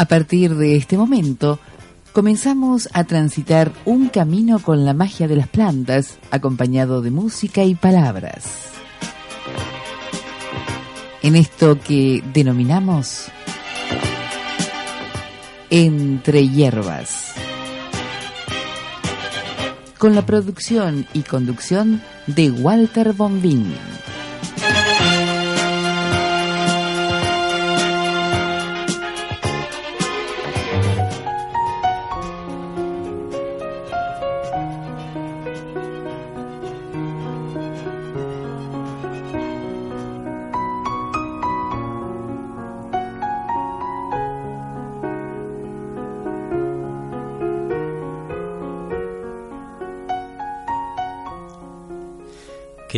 A partir de este momento, comenzamos a transitar un camino con la magia de las plantas, acompañado de música y palabras. En esto que denominamos Entre Hierbas. Con la producción y conducción de Walter Bombín.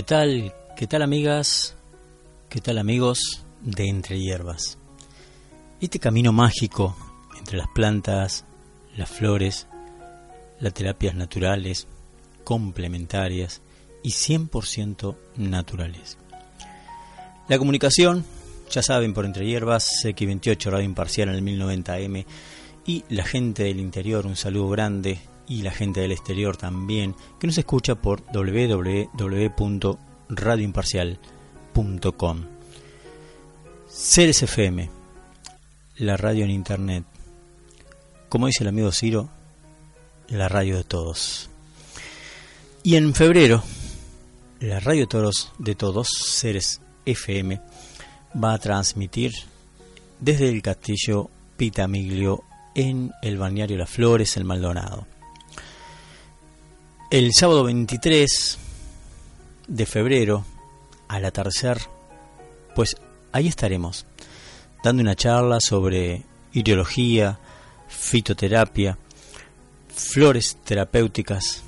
¿Qué tal? ¿Qué tal amigas? ¿Qué tal amigos de Entre Hierbas? Este camino mágico entre las plantas, las flores, las terapias naturales, complementarias y 100% naturales. La comunicación, ya saben, por Entre Hierbas, X28 Radio Imparcial en el 1090M y la gente del interior, un saludo grande y la gente del exterior también, que nos escucha por www.radioimparcial.com. Ceres FM, la radio en internet. Como dice el amigo Ciro, la radio de todos. Y en febrero, la radio de todos, de todos, Ceres FM, va a transmitir desde el castillo Pitamiglio en el balneario Las Flores, el Maldonado. El sábado 23 de febrero, al atardecer, pues ahí estaremos, dando una charla sobre ideología, fitoterapia, flores terapéuticas,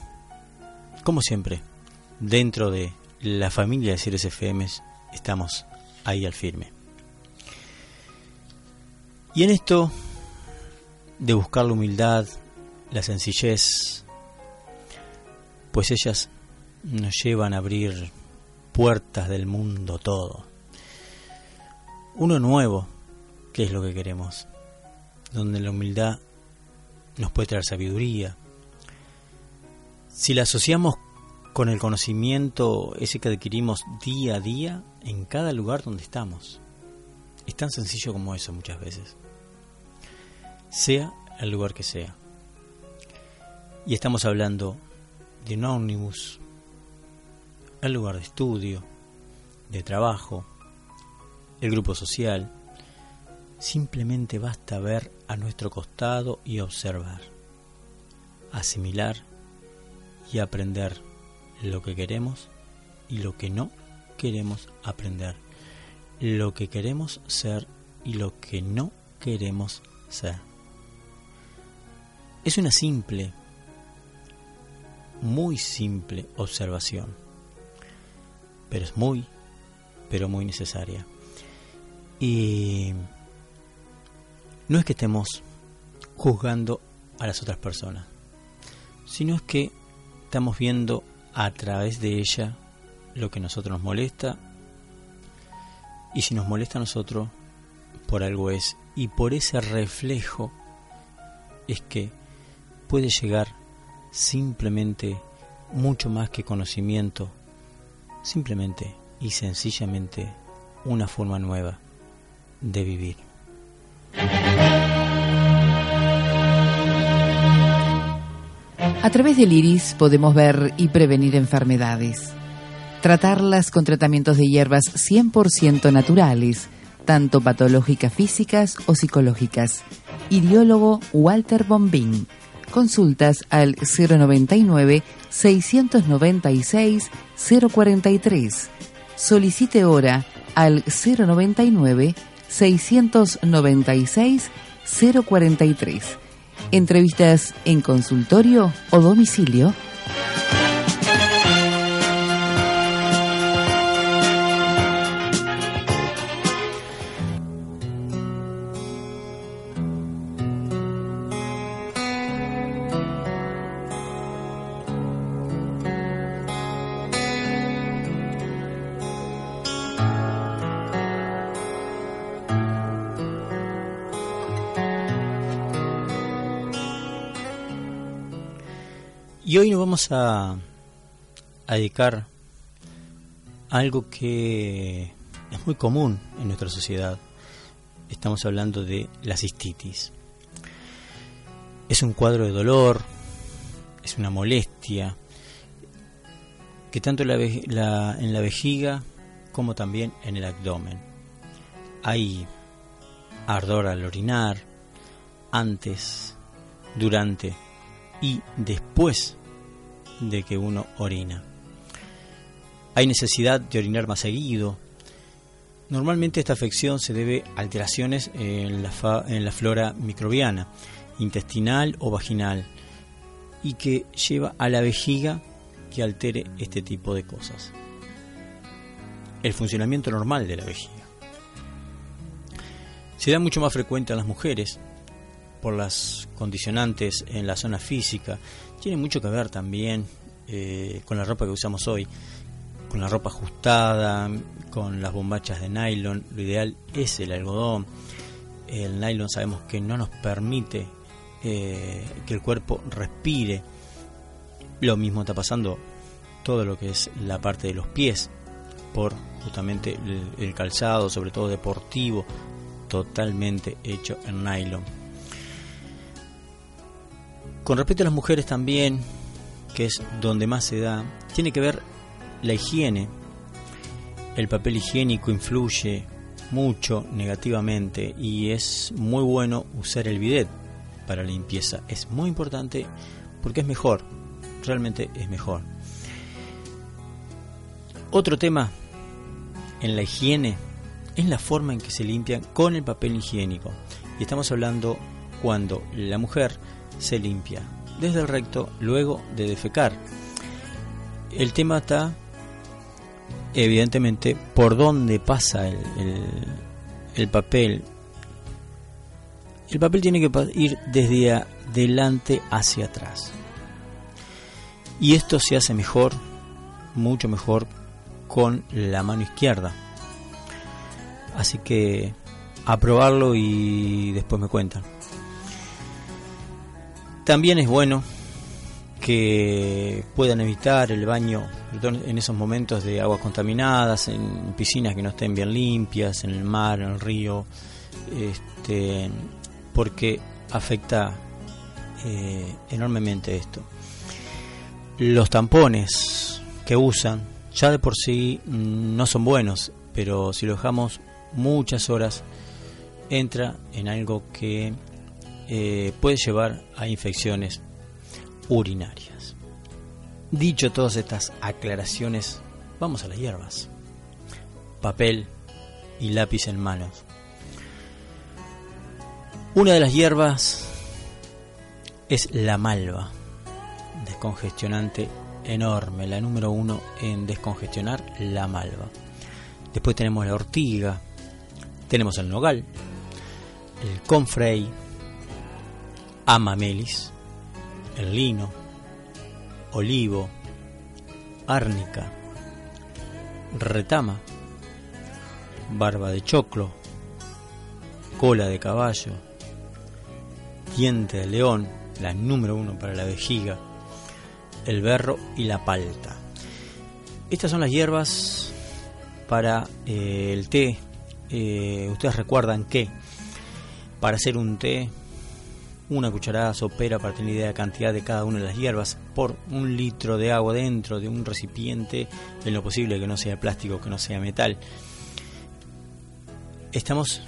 como siempre, dentro de la familia de Ceres FM estamos ahí al firme. Y en esto de buscar la humildad, la sencillez, pues ellas nos llevan a abrir puertas del mundo todo. Uno nuevo, que es lo que queremos, donde la humildad nos puede traer sabiduría. Si la asociamos con el conocimiento ese que adquirimos día a día en cada lugar donde estamos. Es tan sencillo como eso muchas veces. Sea el lugar que sea. Y estamos hablando de un ómnibus, el lugar de estudio, de trabajo, el grupo social. Simplemente basta ver a nuestro costado y observar, asimilar y aprender lo que queremos y lo que no queremos aprender, lo que queremos ser y lo que no queremos ser. Es una simple muy simple observación, pero es muy, pero muy necesaria. Y no es que estemos juzgando a las otras personas, sino es que estamos viendo a través de ella lo que a nosotros nos molesta y si nos molesta a nosotros, por algo es. Y por ese reflejo es que puede llegar simplemente mucho más que conocimiento, simplemente y sencillamente una forma nueva de vivir. A través del iris podemos ver y prevenir enfermedades, tratarlas con tratamientos de hierbas 100% naturales, tanto patológicas físicas o psicológicas iriólogo Walter Bombín. Consultas al 099 696 043. Solicite hora al 099 696 043. Entrevistas en consultorio o domicilio Y hoy nos vamos a, dedicar a algo que es muy común en nuestra sociedad. Estamos hablando de la cistitis. Es un cuadro de dolor, es una molestia, que tanto en la, en la vejiga como también en el abdomen. Hay ardor al orinar, antes, durante y después de que uno orina. Hay necesidad de orinar más seguido. Normalmente esta afección se debe a alteraciones en la, en la flora microbiana, intestinal o vaginal, y que lleva a la vejiga que altere este tipo de cosas. El funcionamiento normal de la vejiga. Se da mucho más frecuente en las mujeres por las condicionantes en la zona física tiene mucho que ver también eh, con la ropa que usamos hoy, con la ropa ajustada, con las bombachas de nylon. Lo ideal es el algodón. El nylon sabemos que no nos permite eh, que el cuerpo respire. Lo mismo está pasando todo lo que es la parte de los pies, por justamente el calzado, sobre todo deportivo, totalmente hecho en nylon. Con respecto a las mujeres también, que es donde más se da, tiene que ver la higiene. El papel higiénico influye mucho negativamente y es muy bueno usar el bidet para la limpieza. Es muy importante porque es mejor, realmente es mejor. Otro tema en la higiene es la forma en que se limpian con el papel higiénico. Y estamos hablando cuando la mujer se limpia desde el recto luego de defecar. El tema está evidentemente por dónde pasa el, el, papel. El papel tiene que ir desde adelante hacia atrás. Y esto se hace mejor, mucho mejor, con la mano izquierda. Así que a probarlo y después me cuentan. También es bueno que puedan evitar el baño en esos momentos de aguas contaminadas, en piscinas que no estén bien limpias, en el mar, en el río, este, porque afecta eh, enormemente esto. Los tampones que usan ya de por sí no son buenos, pero si lo dejamos muchas horas entra en algo que eh, puede llevar a infecciones urinarias. Dicho todas estas aclaraciones, vamos a las hierbas. Papel y lápiz en manos. Una de las hierbas es la malva, descongestionante enorme, la número uno en descongestionar la malva. Después tenemos la ortiga, tenemos el nogal, el confrey, amamelis, el lino, olivo, árnica, retama, barba de choclo, cola de caballo, diente de león, la número uno para la vejiga, el berro y la palta. Estas son las hierbas para eh, el té. Eh, ustedes recuerdan que para hacer un té una cucharada sopera para tener idea de la cantidad de cada una de las hierbas por un litro de agua dentro de un recipiente, en lo posible que no sea plástico, que no sea metal. Estamos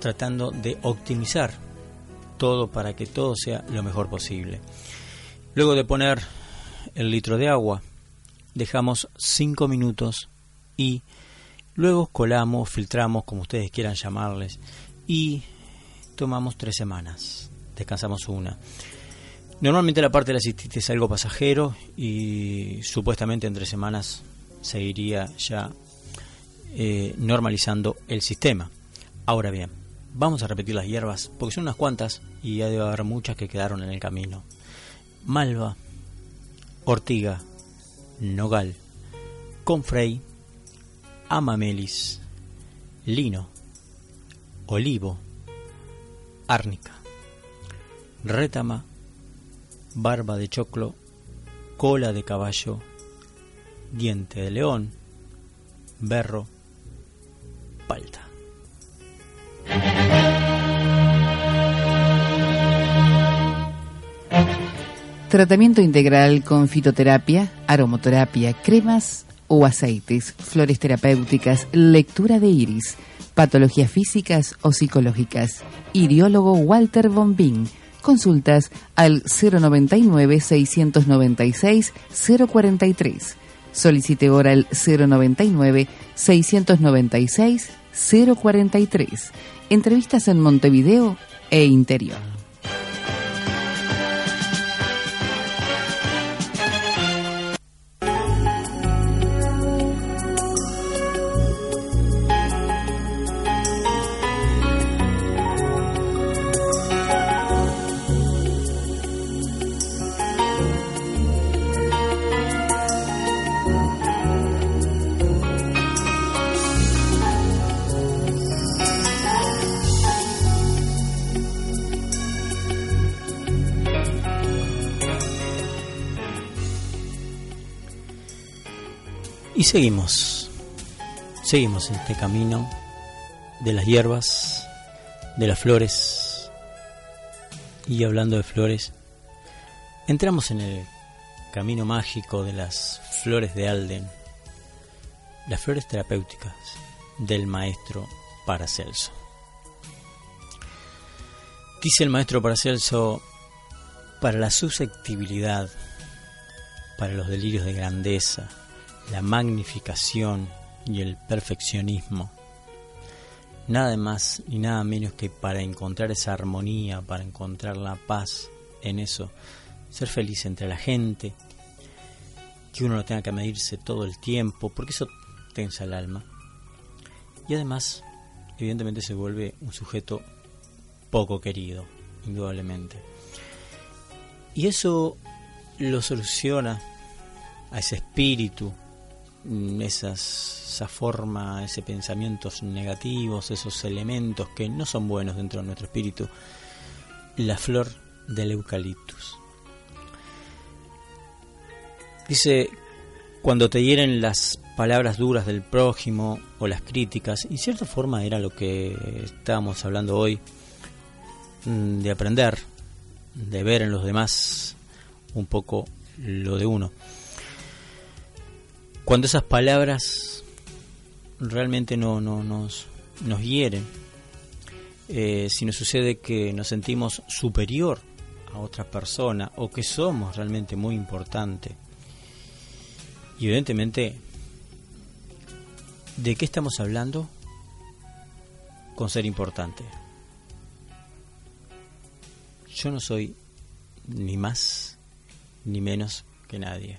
tratando de optimizar todo para que todo sea lo mejor posible. Luego de poner el litro de agua, dejamos 5 minutos y luego colamos, filtramos, como ustedes quieran llamarles, y tomamos 3 semanas, descansamos una. Normalmente la parte de la cistitis es algo pasajero y supuestamente en tres semanas seguiría ya eh, normalizando el sistema. Ahora bien, vamos a repetir las hierbas porque son unas cuantas y ya debe haber muchas que quedaron en el camino. Malva, ortiga, nogal, confrey, amamelis, lino, olivo, árnica, rétama, barba de choclo, cola de caballo, diente de león, berro, palta. Tratamiento integral con fitoterapia, aromoterapia, cremas o aceites, flores terapéuticas, lectura de iris, patologías físicas o psicológicas. Iriólogo Walter Bombín. Consultas al 099 696 043. Solicite ahora el 099 696 043. Entrevistas en Montevideo e interior. Y seguimos, seguimos en este camino de las hierbas, de las flores. Y hablando de flores, entramos en el camino mágico de las flores de Alden, las flores terapéuticas del maestro Paracelso. Dice el maestro Paracelso, para la susceptibilidad, para los delirios de grandeza, la magnificación y el perfeccionismo. Nada más ni nada menos que para encontrar esa armonía, para encontrar la paz en eso, ser feliz entre la gente, que uno no tenga que medirse todo el tiempo, porque eso tensa el alma. Y además, evidentemente se vuelve un sujeto poco querido, indudablemente. Y eso lo soluciona a ese espíritu esas, esa forma, ese pensamientos negativos, esos elementos que no son buenos dentro de nuestro espíritu, la flor del eucaliptus. Dice, cuando te hieren las palabras duras del prójimo o las críticas, y cierta forma era lo que estábamos hablando hoy, mm, de aprender, de ver en los demás un poco lo de uno cuando esas palabras realmente no, no nos, nos hieren, eh, si nos sucede que nos sentimos superior a otra persona o que somos realmente muy importante, y evidentemente, ¿de qué estamos hablando? Con ser importante. Yo no soy ni más ni menos que nadie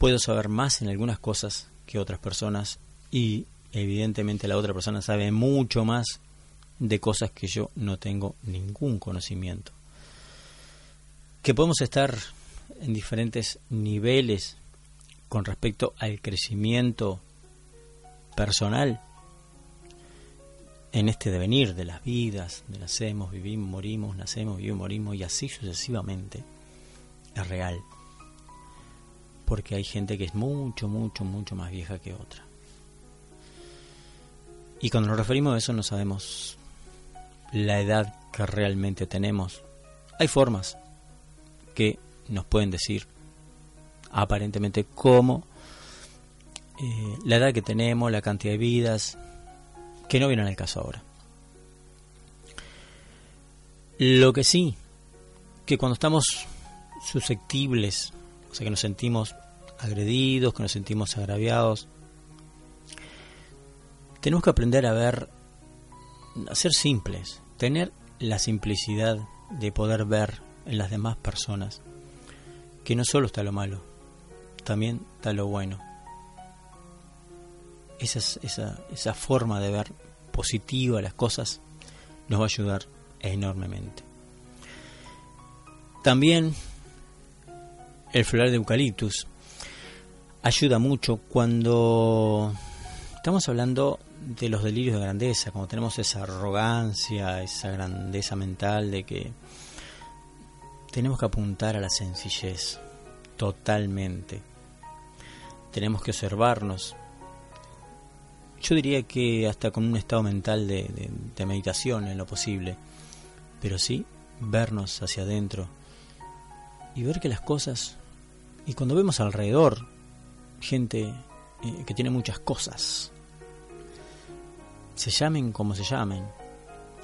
puedo saber más en algunas cosas que otras personas y evidentemente la otra persona sabe mucho más de cosas que yo no tengo ningún conocimiento. Que podemos estar en diferentes niveles con respecto al crecimiento personal en este devenir de las vidas, de nacemos, vivimos, morimos, nacemos, vivimos, morimos y así sucesivamente, es real porque hay gente que es mucho, mucho, mucho más vieja que otra. Y cuando nos referimos a eso no sabemos la edad que realmente tenemos. Hay formas que nos pueden decir aparentemente cómo eh, la edad que tenemos, la cantidad de vidas, que no vienen al caso ahora. Lo que sí, que cuando estamos susceptibles, o sea, que nos sentimos agredidos, que nos sentimos agraviados, tenemos que aprender a ver, a ser simples, tener la simplicidad de poder ver en las demás personas que no solo está lo malo, también está lo bueno. Esa, esa, esa forma de ver positiva las cosas nos va a ayudar enormemente. También el floral de eucaliptus ayuda mucho cuando estamos hablando de los delirios de grandeza, cuando tenemos esa arrogancia, esa grandeza mental de que tenemos que apuntar a la sencillez, totalmente. Tenemos que observarnos. Yo diría que hasta con un estado mental de, meditación en lo posible, pero sí vernos hacia adentro y ver que las cosas, y cuando vemos alrededor gente eh, que tiene muchas cosas, se llamen como se llamen,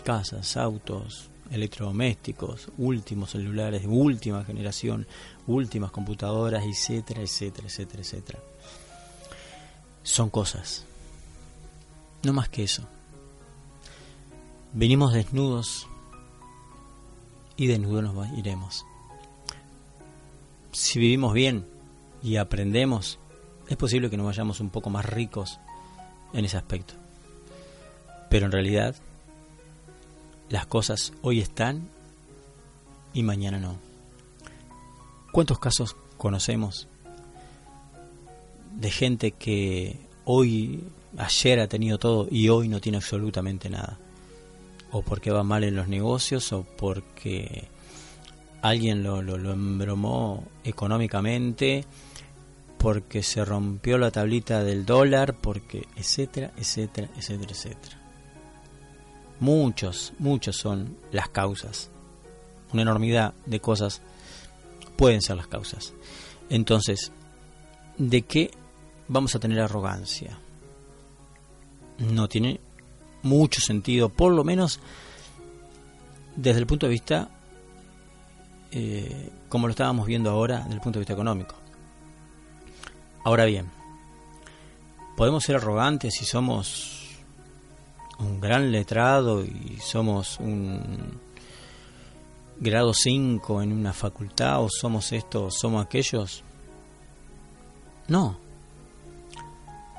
casas, autos, electrodomésticos, últimos celulares de última generación, últimas computadoras, etcétera, etcétera, etcétera, etcétera. Son cosas. No más que eso. Venimos desnudos y desnudos nos iremos. Si vivimos bien y aprendemos, es posible que nos vayamos un poco más ricos en ese aspecto. Pero en realidad las cosas hoy están y mañana no. ¿Cuántos casos conocemos de gente que hoy, ayer ha tenido todo y hoy no tiene absolutamente nada? O porque va mal en los negocios o porque alguien lo, lo, embromó económicamente, porque se rompió la tablita del dólar, porque etcétera, etcétera, etcétera, etcétera. Muchos, muchos son las causas. Una enormidad de cosas pueden ser las causas. Entonces, ¿de qué vamos a tener arrogancia? No tiene mucho sentido, por lo menos desde el punto de vista, eh, como lo estábamos viendo ahora, desde el punto de vista económico. Ahora bien, podemos ser arrogantes si somos un gran letrado y somos un grado 5 en una facultad o somos esto o somos aquellos. No.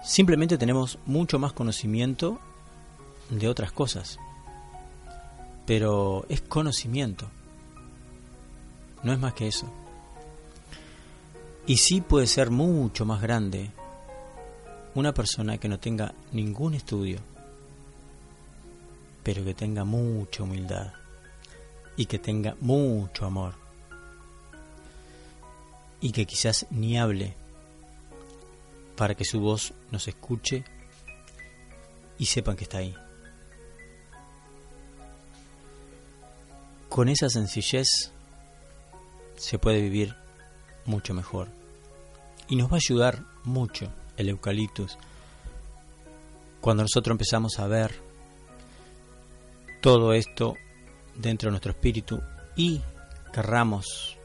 Simplemente tenemos mucho más conocimiento de otras cosas. Pero es conocimiento. No es más que eso. Y sí puede ser mucho más grande una persona que no tenga ningún estudio pero que tenga mucha humildad y que tenga mucho amor y que quizás ni hable para que su voz nos escuche y sepan que está ahí. Con esa sencillez se puede vivir mucho mejor y nos va a ayudar mucho el eucaliptus cuando nosotros empezamos a ver todo esto dentro de nuestro espíritu y querramos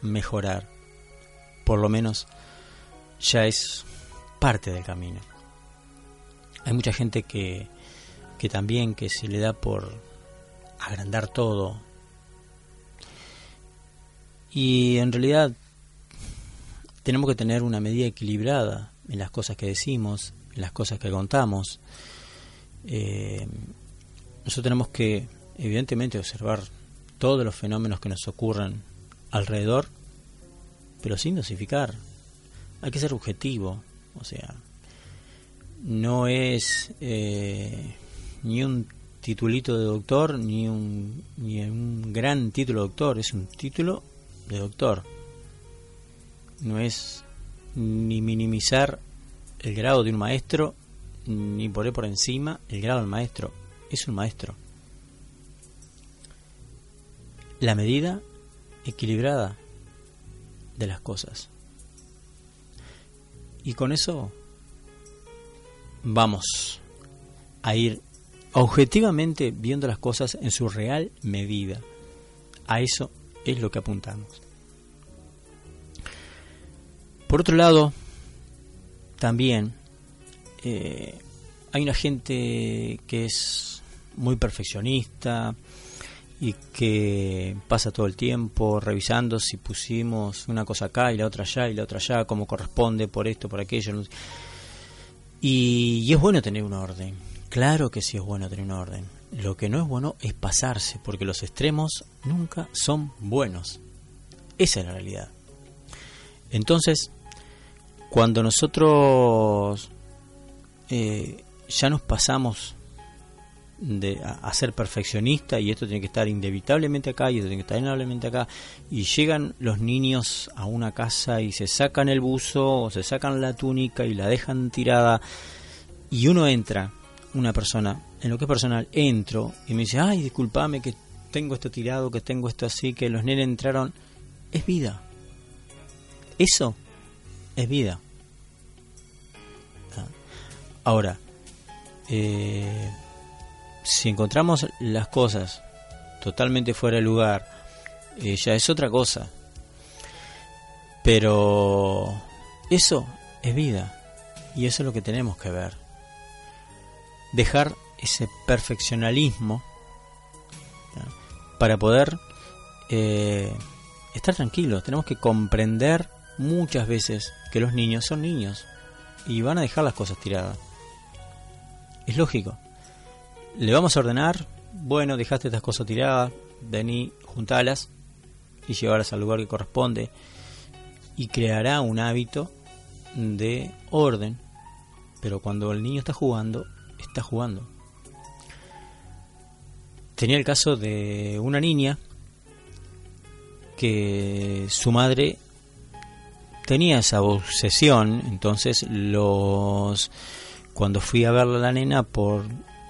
mejorar, por lo menos ya es parte del camino. Hay mucha gente que, que también que se le da por agrandar todo y en realidad tenemos que tener una medida equilibrada en las cosas que decimos, en las cosas que contamos. Eh, nosotros tenemos que, evidentemente, observar todos los fenómenos que nos ocurren alrededor, pero sin dosificar. Hay que ser objetivo, o sea, no es eh, ni un titulito de doctor ni un, ni un gran título de doctor, es un título de doctor. No es ni minimizar el grado de un maestro, ni poner por encima el grado del maestro es un maestro. La medida equilibrada de las cosas. Y con eso vamos a ir objetivamente viendo las cosas en su real medida. A eso es lo que apuntamos. Por otro lado, también eh, hay una gente que es muy perfeccionista y que pasa todo el tiempo revisando si pusimos una cosa acá y la otra allá y la otra allá, como corresponde por esto, por aquello. Y, y es bueno tener un orden, claro que sí es bueno tener un orden. Lo que no es bueno es pasarse, porque los extremos nunca son buenos. Esa es la realidad. Entonces, cuando nosotros eh, ya nos pasamos de a, ser perfeccionista y esto tiene que estar inevitablemente acá y esto tiene que estar inevitablemente acá y llegan los niños a una casa y se sacan el buzo o se sacan la túnica y la dejan tirada y uno entra una persona en lo que es personal entro y me dice ay discúlpame que tengo esto tirado que tengo esto así que los nenes entraron es vida. Eso es vida. Ahora, eh, si encontramos las cosas totalmente fuera de lugar, eh, ya es otra cosa. Pero eso es vida. Y eso es lo que tenemos que ver. Dejar ese perfeccionalismo para poder eh, estar tranquilos. Tenemos que comprender muchas veces que los niños son niños y van a dejar las cosas tiradas. Es lógico. Le vamos a ordenar, bueno, dejaste estas cosas tiradas, vení, juntalas y llevarlas al lugar que corresponde y creará un hábito de orden. Pero cuando el niño está jugando, está jugando. Tenía el caso de una niña que su madre tenía esa obsesión, entonces los cuando fui a verla a la nena por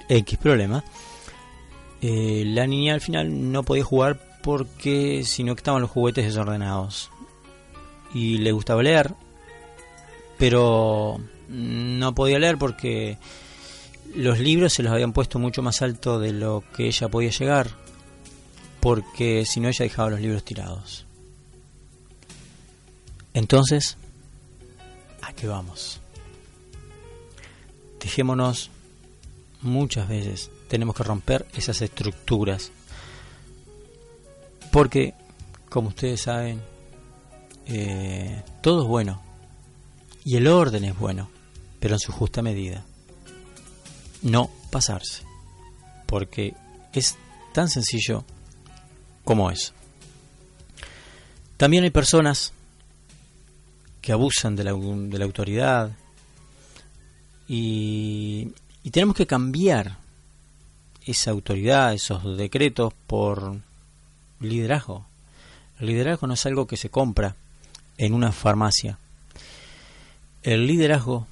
X problema, eh, la niña al final no podía jugar porque si no estaban los juguetes desordenados. Y le gustaba leer, pero no podía leer porque los libros se los habían puesto mucho más alto de lo que ella podía llegar, porque si no ella dejaba los libros tirados. Entonces, ¿a qué vamos? Dejémonos muchas veces, tenemos que romper esas estructuras. Porque, como ustedes saben, eh, todo es bueno. Y el orden es bueno, pero en su justa medida. No pasarse. Porque es tan sencillo como eso. También hay personas que abusan de la, de la autoridad, y, tenemos que cambiar esa autoridad, esos decretos por liderazgo. El liderazgo no es algo que se compra en una farmacia. El liderazgo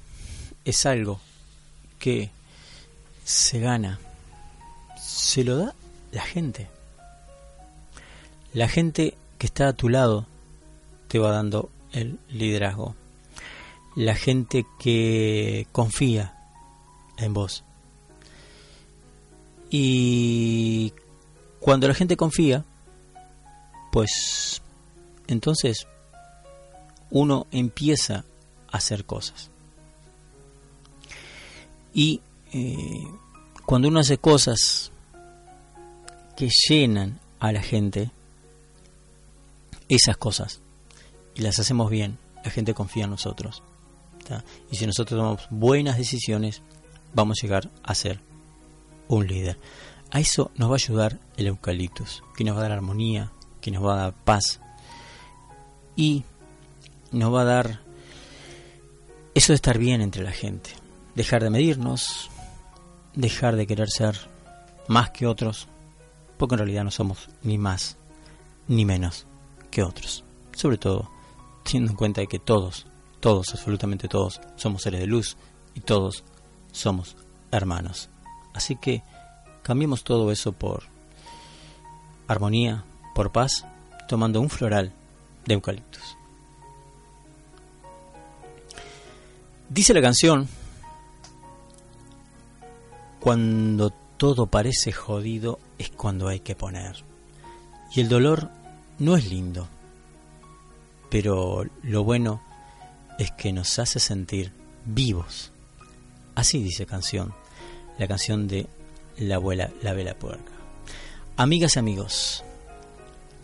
es algo que se gana, se lo da la gente. La gente que está a tu lado te va dando el liderazgo la gente que confía en vos. Y cuando la gente confía, pues entonces uno empieza a hacer cosas. Y eh, cuando uno hace cosas que llenan a la gente, esas cosas, y las hacemos bien, la gente confía en nosotros. Y si nosotros tomamos buenas decisiones, vamos a llegar a ser un líder. A eso nos va a ayudar el eucaliptus, que nos va a dar armonía, que nos va a dar paz y nos va a dar eso de estar bien entre la gente, dejar de medirnos, dejar de querer ser más que otros, porque en realidad no somos ni más ni menos que otros, sobre todo teniendo en cuenta que todos todos, absolutamente todos, somos seres de luz y todos somos hermanos. Así que cambiemos todo eso por armonía, por paz, tomando un floral de eucaliptus. Dice la canción, cuando todo parece jodido es cuando hay que poner. Y el dolor no es lindo, pero lo bueno es que nos hace sentir vivos. Así dice canción, la canción de la abuela La Vela Puerca. Amigas y amigos,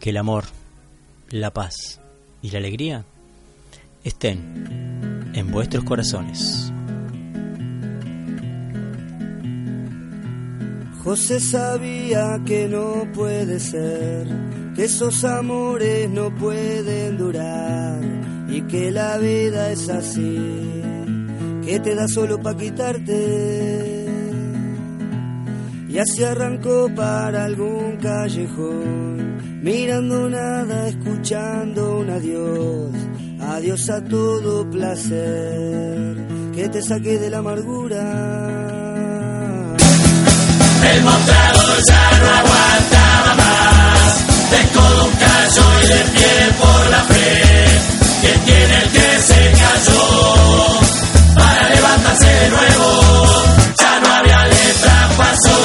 que el amor, la paz y la alegría estén en vuestros corazones. José sabía que no puede ser, que esos amores no pueden durar y que la vida es así, que te da solo para quitarte. Y así arrancó para algún callejón, mirando nada, escuchando un adiós, adiós a todo placer, que te saque de la amargura el mostrador ya no aguantaba más. De codo un callo y de pie por la fe. ¿Quién tiene el que se cayó? Para levantarse de nuevo. Ya no había letra, pasó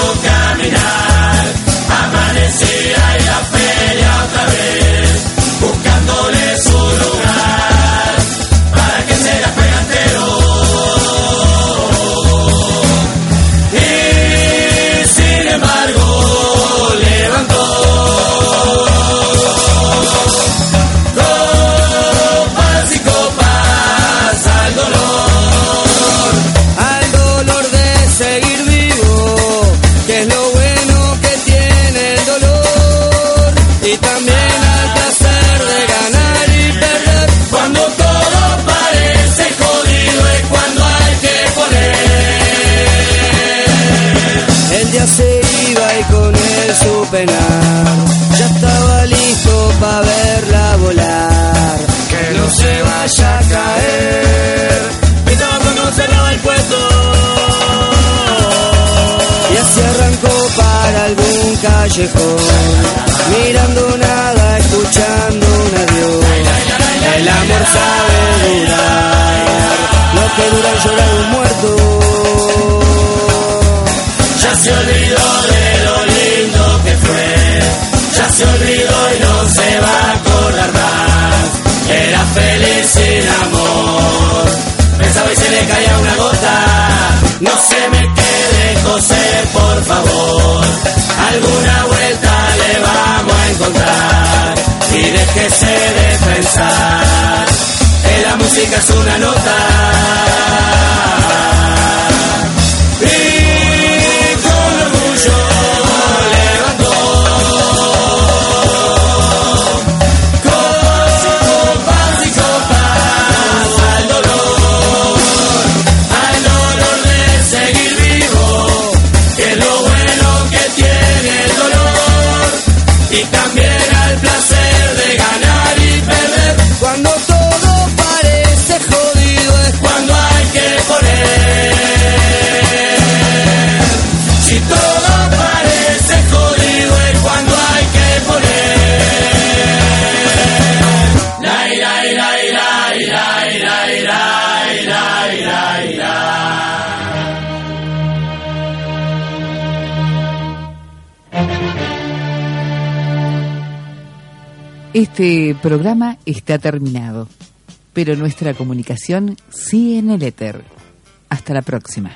alguna vuelta le vamos a encontrar. Y déjese de pensar, que la música es una nota. Este programa está terminado, pero nuestra comunicación sigue en el éter. Hasta la próxima.